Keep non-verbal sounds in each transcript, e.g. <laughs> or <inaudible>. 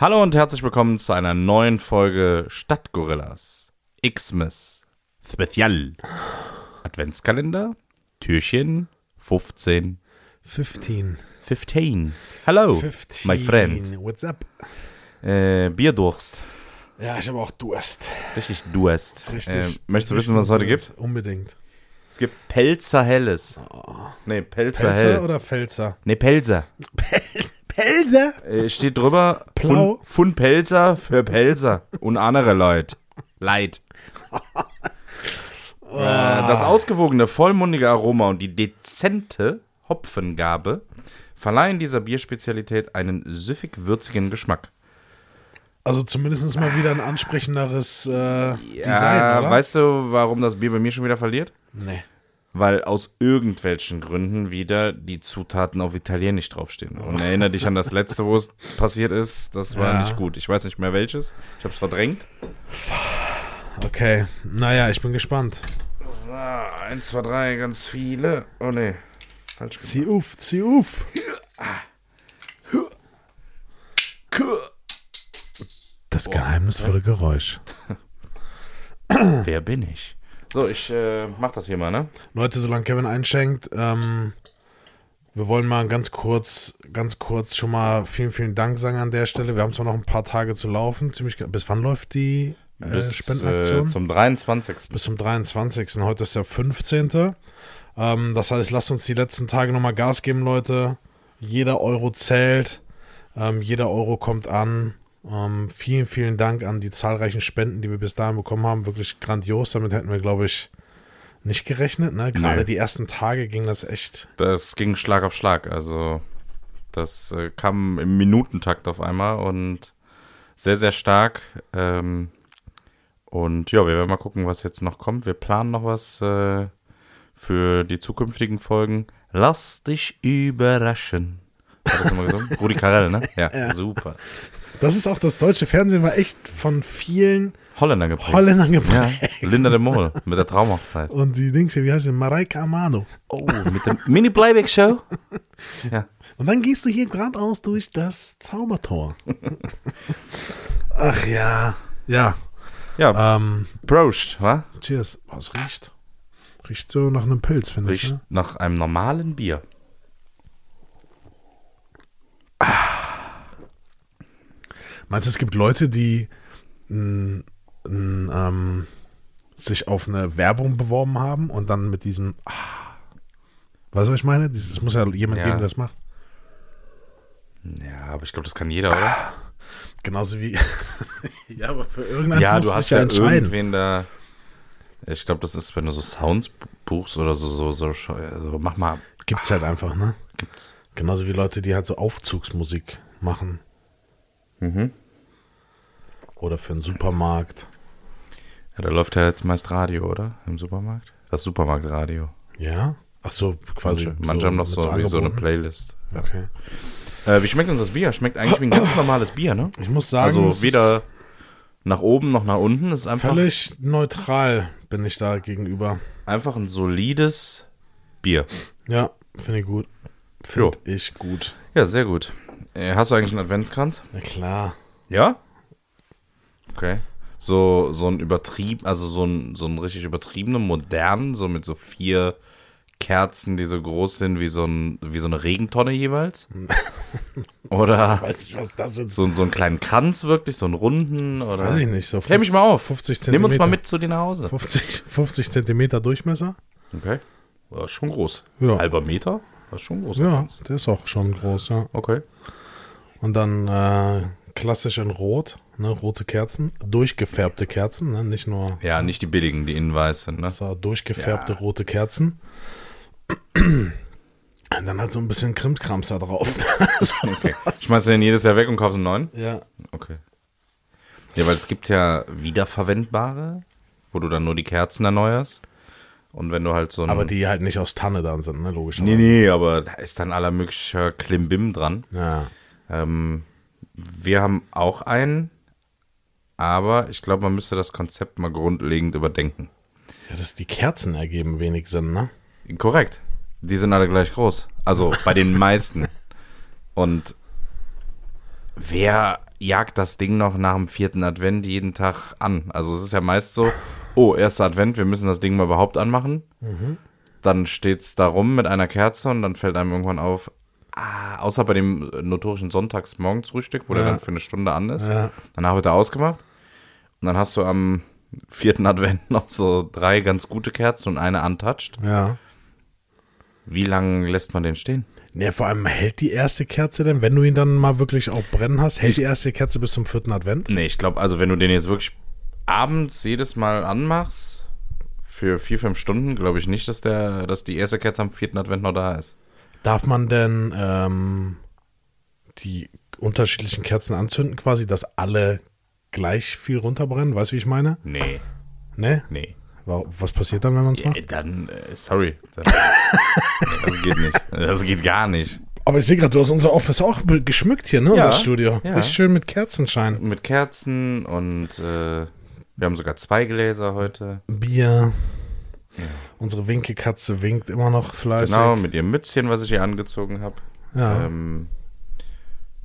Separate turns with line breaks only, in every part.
Hallo und herzlich willkommen zu einer neuen Folge Stadtgorillas. Xmas Spezial. Adventskalender, Türchen 15.
15.
15. Hello,
15.
my friend.
What's up?
Äh, Bierdurst.
Ja, ich habe auch Durst.
Richtig Durst.
Richtig.
Äh, möchtest du wissen, was es heute gibt?
Unbedingt.
Es gibt Pelzer Helles. Nee, Pelzer,
Pelzer
Hell.
oder Pfälzer?
Nee, Pelzer.
Pelzer?
Äh, steht drüber,
Blau.
Fun, Fun Pelzer für Pelzer und andere Leute. Leid. <laughs> Äh, das ausgewogene, vollmundige Aroma und die dezente Hopfengabe verleihen dieser Bierspezialität einen süffig-würzigen Geschmack.
Also zumindest mal wieder ein ansprechenderes äh,
Ja,
Design, oder?
weißt du, warum das Bier bei mir schon wieder verliert?
nee.
Weil aus irgendwelchen Gründen wieder die Zutaten auf Italienisch draufstehen. Und erinnere dich an das letzte, wo es passiert ist. Das war
Ja.
nicht gut. Ich weiß nicht mehr welches. Ich habe es verdrängt.
Okay. Naja, ich bin gespannt.
So, eins, zwei, drei, ganz viele. Oh nee, falsch gemacht.
Zieh auf, zieh auf. Das geheimnisvolle Geräusch.
Wer bin ich? So, ich äh, mach das hier mal, ne?
Leute, solange Kevin einschenkt, ähm, wir wollen mal ganz kurz, ganz kurz schon mal vielen, vielen Dank sagen an der Stelle. Wir haben zwar noch ein paar Tage zu laufen, ziemlich. Bis wann läuft die äh,
Bis
Spendenaktion?
äh, zum 23.
Bis zum 23. Heute ist der 15. Ähm, das heißt, lasst uns die letzten Tage nochmal Gas geben, Leute. Jeder Euro zählt. Ähm, jeder Euro kommt an. Ähm, vielen, vielen Dank an die zahlreichen Spenden, die wir bis dahin bekommen haben. Wirklich grandios. Damit hätten wir, glaube ich, nicht gerechnet. Ne? Gerade
Nee.
die ersten Tage ging das echt.
Das ging Schlag auf Schlag. Also, das äh, kam im Minutentakt auf einmal und sehr, sehr stark. Ähm, und ja, wir werden mal gucken, was jetzt noch kommt. Wir planen noch was äh, für die zukünftigen Folgen. Lass dich überraschen. Hat das immer gesungen? <laughs> Rudi Carell, ne? Ja, super.
Das ist auch das deutsche Fernsehen, war echt von vielen
Holländer geprägt.
Holländern
Ja,
geprägt.
Linda de Mol mit der Traumhochzeit.
Und die Dings hier, wie heißt sie? Mareike Amado.
Oh, mit der Mini-Playback-Show. Ja.
Und dann gehst du hier geradeaus durch das Zaubertor. <laughs> Ach ja. Ja.
Ja,
Ähm,
Prost, wa?
cheers. Was riecht? Riecht so nach einem Pilz, finde ich.
Riecht
Ne?
nach einem normalen Bier.
Meinst du, es gibt Leute, die n, n, ähm, sich auf eine Werbung beworben haben und dann mit diesem. Ah, weißt du, was ich meine? Es muss ja jemand
Ja.
geben, der das macht.
Ja, aber ich glaube, das kann jeder, oder?
Genauso wie. <laughs> ja, aber für irgendeinen
ja, du hast ja irgendwen da. Ich glaube, das ist, wenn du so Sounds buchst oder so, so, so, so mach mal.
Gibt's halt einfach, ne?
Gibt's.
Genauso wie Leute, die halt so Aufzugsmusik machen.
Mhm.
Oder für einen Supermarkt.
Ja, da läuft ja jetzt meist Radio, oder? Im Supermarkt? Das Supermarktradio.
Ja? Ach so, quasi.
Manche, manche haben noch so, wie so eine. Playlist.
Okay.
Äh, wie schmeckt uns das Bier? Schmeckt eigentlich wie ein ganz normales Bier, ne?
Ich muss sagen,
Also weder nach oben noch nach unten. Ist einfach,
völlig neutral bin ich da gegenüber.
einfach ein solides Bier.
Ja, finde ich gut. Finde ich gut.
Ja, sehr gut. Äh, hast du eigentlich einen Adventskranz?
Na klar.
Ja? Okay. So, so ein übertrieben, also so ein, so ein richtig übertriebenen, modernen, so mit so vier Kerzen, die so groß sind wie so, ein, wie so eine Regentonne jeweils. <laughs> Oder
Weißt du, was das ist?
so, so einen kleinen Kranz wirklich, so einen runden oder.
Weiß ich nicht. So
Klär mich mal auf.
50
Nimm
Zentimeter.
uns mal mit zu dir nach Hause.
50, 50 Zentimeter Durchmesser?
Okay. Das ist schon groß.
Ja.
Halber Meter? Das ist schon groß.
Ja, der ist auch schon groß, ja.
Okay.
Und dann äh, klassisch in Rot, ne, rote Kerzen, durchgefärbte Kerzen, ne, nicht nur
Ja, nicht die billigen, die innen weiß sind, ne?
so durchgefärbte
Ja.
rote Kerzen. Und dann halt so ein bisschen Krimskrams da drauf. <laughs> so,
Okay. Schmeißt du den jedes Jahr weg und kaufst einen neuen?
Ja,
Okay. Ja, weil es gibt ja wiederverwendbare, wo du dann nur die Kerzen erneuerst. Und wenn du halt so ein.
aber die halt nicht aus Tanne dann sind, ne, logisch.
Nee, nee, aber da ist dann aller möglicher Klimbim dran.
Ja.
Ähm, wir haben auch einen, aber ich glaube, man müsste das Konzept mal grundlegend überdenken.
ja, dass die Kerzen ergeben wenig Sinn, ne?
Korrekt. Die sind alle gleich groß. Also <laughs> bei den meisten. Und wer jagt das Ding noch nach dem vierten Advent jeden Tag an? Also es ist ja meist so, oh, erster Advent, wir müssen das Ding mal überhaupt anmachen. Dann steht es da rum mit einer Kerze und dann fällt einem irgendwann auf, ah, außer bei dem notorischen Sonntagsmorgensfrühstück, wo der
Ja.
dann für eine Stunde an ist.
Ja.
Danach wird er ausgemacht. Und dann hast du am vierten Advent <laughs> noch so drei ganz gute Kerzen und eine untouched.
Ja.
Wie lange lässt man den stehen?
Ne, vor allem hält die erste Kerze denn, wenn du ihn dann mal wirklich auch brennen hast, hält die erste Kerze bis zum vierten Advent?
Nee, ich glaube, also wenn du den jetzt wirklich abends jedes Mal anmachst, für vier, fünf Stunden, glaube ich nicht, dass der, dass die erste Kerze am vierten Advent noch da ist.
Darf man denn ähm, die unterschiedlichen Kerzen anzünden, quasi, dass alle gleich viel runterbrennen? Weißt du, wie ich meine?
Nee,
Ne?
nee.
Wa- Was passiert dann, wenn man es
Ja,
macht?
dann, äh, sorry. Das, <laughs> nee, das geht nicht. Das geht gar nicht.
Aber ich sehe gerade, du hast unser Office auch geschmückt hier, ne?
Ja,
Unser Studio.
ja.
Richtig schön mit Kerzenschein.
Mit Kerzen und äh, wir haben sogar zwei Gläser heute.
Bier. Unsere Winkelkatze winkt immer noch fleißig.
Genau, mit ihrem Mützchen, was ich hier angezogen habe.
Ja.
Ähm,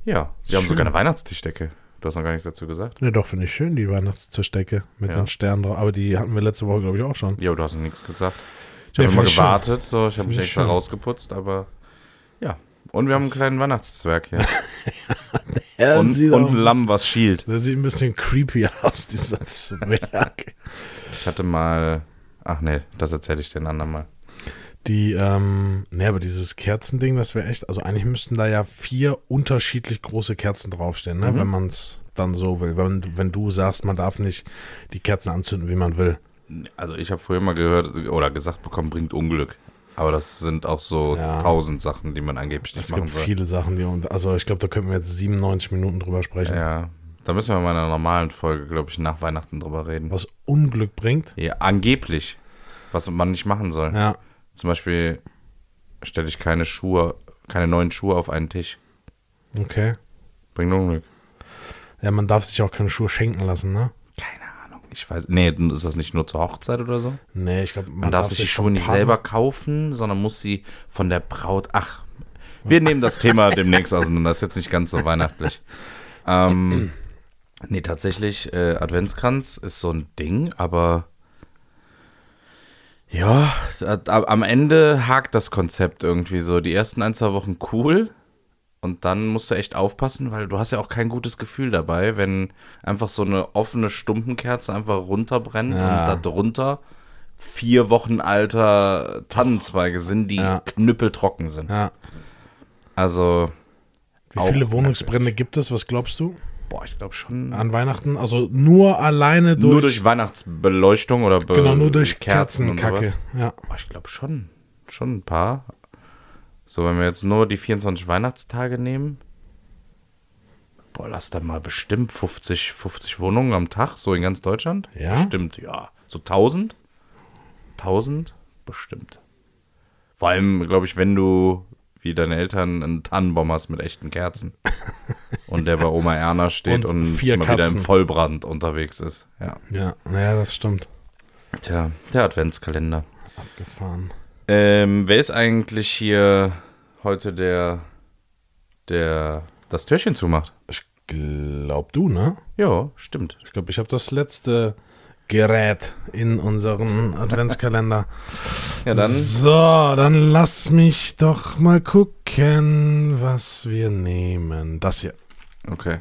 ja, wir haben
Schön.
sogar eine Weihnachtstischdecke. Du hast noch gar nichts dazu gesagt.
Ne, doch, finde ich schön, die Weihnachtstischdecke mit
Ja.
den Sternen drauf. Aber die hatten wir letzte Woche, glaube ich, auch schon.
Jo, du hast noch nichts gesagt. Ich
Nee,
habe immer
ich schön.
gewartet, so, ich habe mich extra
schön.
rausgeputzt, aber ja. Und wir haben einen kleinen Weihnachtszwerg hier. <laughs>
Ja,
und und ein Lamm, was schielt.
Der sieht ein bisschen creepy <laughs> aus, dieser Zwerg.
Ich hatte mal. Ach nee, das erzähle ich den anderen mal.
Die, ähm, ne, aber dieses Kerzending, das wäre echt, also eigentlich müssten da ja vier unterschiedlich große Kerzen draufstehen, ne, wenn man es dann so will. Wenn, du- wenn du sagst, man darf nicht die Kerzen anzünden, wie man will.
Also ich habe früher mal gehört oder gesagt bekommen, bringt Unglück. Aber das sind auch so
Ja.
tausend Sachen, die man angeblich nicht
Es
machen
gibt
soll.
viele Sachen, die, und also ich glaube, da könnten wir jetzt 97 Minuten drüber sprechen.
Ja, da müssen wir mal in einer normalen Folge, glaube ich, nach Weihnachten drüber reden.
Was Unglück bringt.
Ja, angeblich, was man nicht machen soll.
Ja,
Zum Beispiel stelle ich keine Schuhe, keine neuen Schuhe auf einen Tisch.
okay.
Bringt Unglück.
Ja, man darf sich auch keine Schuhe schenken lassen, ne?
Keine Ahnung. Ich weiß. Nee, ist das nicht nur zur Hochzeit oder so?
Nee, ich glaube, man,
Man darf sich die Schuhe nicht selber kaufen, sondern muss sie von der Braut. Ach, wir nehmen das Thema <laughs> demnächst auseinander. Das ist jetzt nicht ganz so weihnachtlich. Ähm, nee, tatsächlich, äh, Adventskranz ist so ein Ding, aber ja, am Ende hakt das Konzept irgendwie so. Die ersten ein, zwei Wochen cool. Und dann musst du echt aufpassen, weil du hast ja auch kein gutes Gefühl dabei, wenn einfach so eine offene Stumpenkerze einfach runterbrennt
Ja.
und darunter vier Wochen alter Tannenzweige sind, die
Ja.
knüppeltrocken sind.
Ja.
Also,
Wie viele Wohnungsbrände gibt es? Was glaubst du
boah, ich glaube schon.
an Weihnachten? Also nur alleine durch.
nur durch Weihnachtsbeleuchtung oder Be
genau, nur durch
Kerzen und
Kerzenkacke. Ja.
Boah, ich glaube schon. Schon ein paar. So, wenn wir jetzt nur die 24 Weihnachtstage nehmen. Boah, lass da mal bestimmt 50, 50 Wohnungen am Tag, so in ganz Deutschland.
Ja?
Bestimmt, ja. So 1000? 1000? Bestimmt. Vor allem, glaube ich, wenn du wie deine Eltern einen Tannenbaum hast mit echten Kerzen. <laughs> und der bei Oma Erna steht
Und
und, mal wieder im Vollbrand unterwegs ist. Ja.
Ja, naja, das stimmt.
Tja, der Adventskalender.
Abgefahren.
Ähm, wer ist eigentlich hier heute der, der das Türchen zumacht?
Ich glaub du, ne?
Ja, stimmt.
Ich glaube, ich habe das letzte Gerät in unseren Adventskalender.
Ja, dann.
So, dann lass mich doch mal gucken, was wir nehmen. Das hier.
Okay.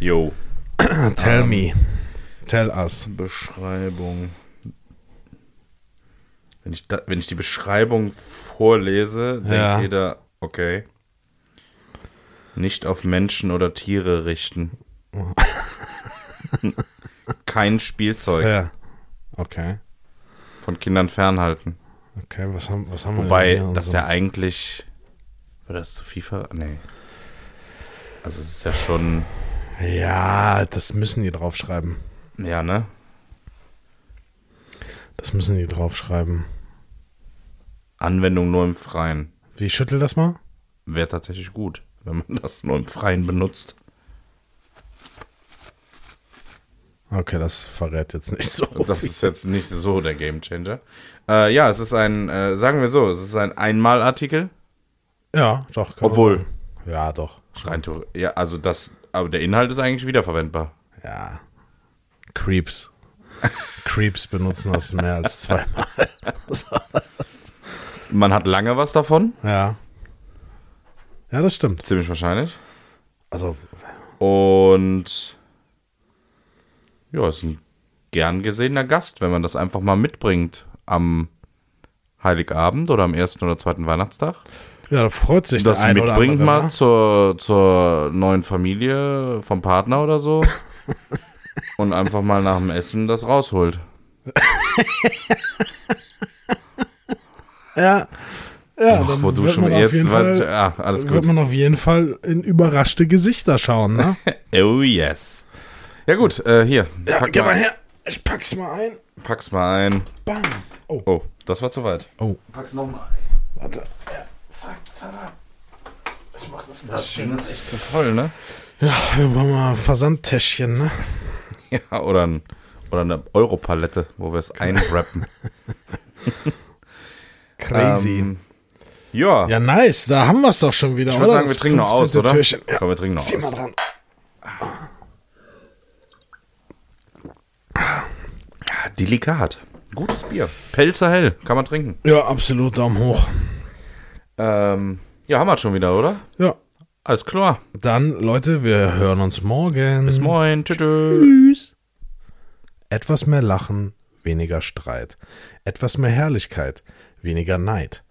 Jo. <clears throat>
Tell
Ähm.
me. Tell us.
Beschreibung. Wenn ich, da, wenn ich die Beschreibung vorlese, denkt
Ja.
jeder, okay. Nicht auf Menschen oder Tiere richten. <laughs> Kein Spielzeug.
Fair. Okay.
Von Kindern fernhalten.
Okay, was haben, was haben wir
Wobei,
denn hier?
das
Also-
ja eigentlich. War das zu FIFA? Nee. Also, es ist ja schon.
Ja, das müssen die draufschreiben.
Ja, ne?
Das müssen die draufschreiben.
Anwendung nur im Freien.
Wie schüttel das mal?
Wäre tatsächlich gut, wenn man das nur im Freien benutzt.
Okay, das verrät jetzt nicht so. <laughs>
Das
viel.
ist jetzt nicht so der Gamechanger. Äh, ja, es ist ein, äh, sagen wir so, es ist ein Einmalartikel.
ja, doch. kann man
Obwohl.
Ja, doch.
Rein ja, also das, aber der Inhalt ist eigentlich wiederverwendbar.
Ja. Creeps. Creeps benutzen das mehr als zweimal. <laughs>
Man hat lange was davon,
Ja. Ja, das stimmt.
ziemlich wahrscheinlich.
Also,
Und ja, ist ein gern gesehener Gast, wenn man das einfach mal mitbringt am Heiligabend oder am ersten oder zweiten Weihnachtstag.
Ja, da freut sich
das
der eine oder
mitbringt
andere.
mal
ne?
zur, zur neuen Familie vom Partner oder so. <laughs> und einfach mal nach dem Essen das rausholt. <laughs>
Ja. Ja,
Ach, wo du
wird
schon
man auf
jetzt
jeden
weiß ich,
Fall,
ja, alles
wird
gut.
man auf jeden Fall in überraschte Gesichter schauen, ne? <laughs>
Oh yes. Ja gut, äh, hier.
ja,
pack
geh mal her. Ich pack's mal ein.
Pack's mal ein.
Bam. Oh,
Oh, das war zu weit.
oh.
Pack's nochmal
Warte. Ja, zack, zack. Ich mach das
Das Ding ist echt zu voll, ne?
Ja, wir brauchen mal Versandtäschchen, ne?
Ja, oder, ein, oder eine Europalette, wo wir es einwrappen. <laughs>
Crazy.
Ähm, ja,
ja, nice. Da haben wir es doch schon wieder,
ich würde sagen, wir trinken noch aus,
15.
oder?
Türchen. Ja.
Komm, wir trinken noch
Zieh mal
aus.
dran.
Delikat. Gutes Bier. Pelzer hell, kann man trinken.
Ja, absolut. Daumen hoch.
Ähm, ja, haben wir schon wieder, oder?
Ja.
Alles klar.
Dann, Leute, wir hören uns morgen.
Bis moin. Tschüss.
Tschüss. Etwas mehr Lachen, weniger Streit. Etwas mehr Herrlichkeit, weniger Neid.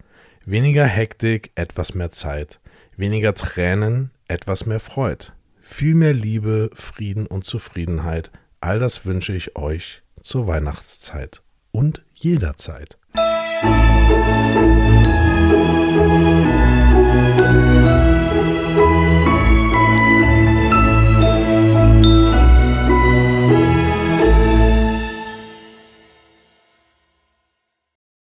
Weniger Hektik, etwas mehr Zeit. Weniger Tränen, etwas mehr Freud. Viel mehr Liebe, Frieden und Zufriedenheit. All das wünsche ich euch zur Weihnachtszeit und jederzeit.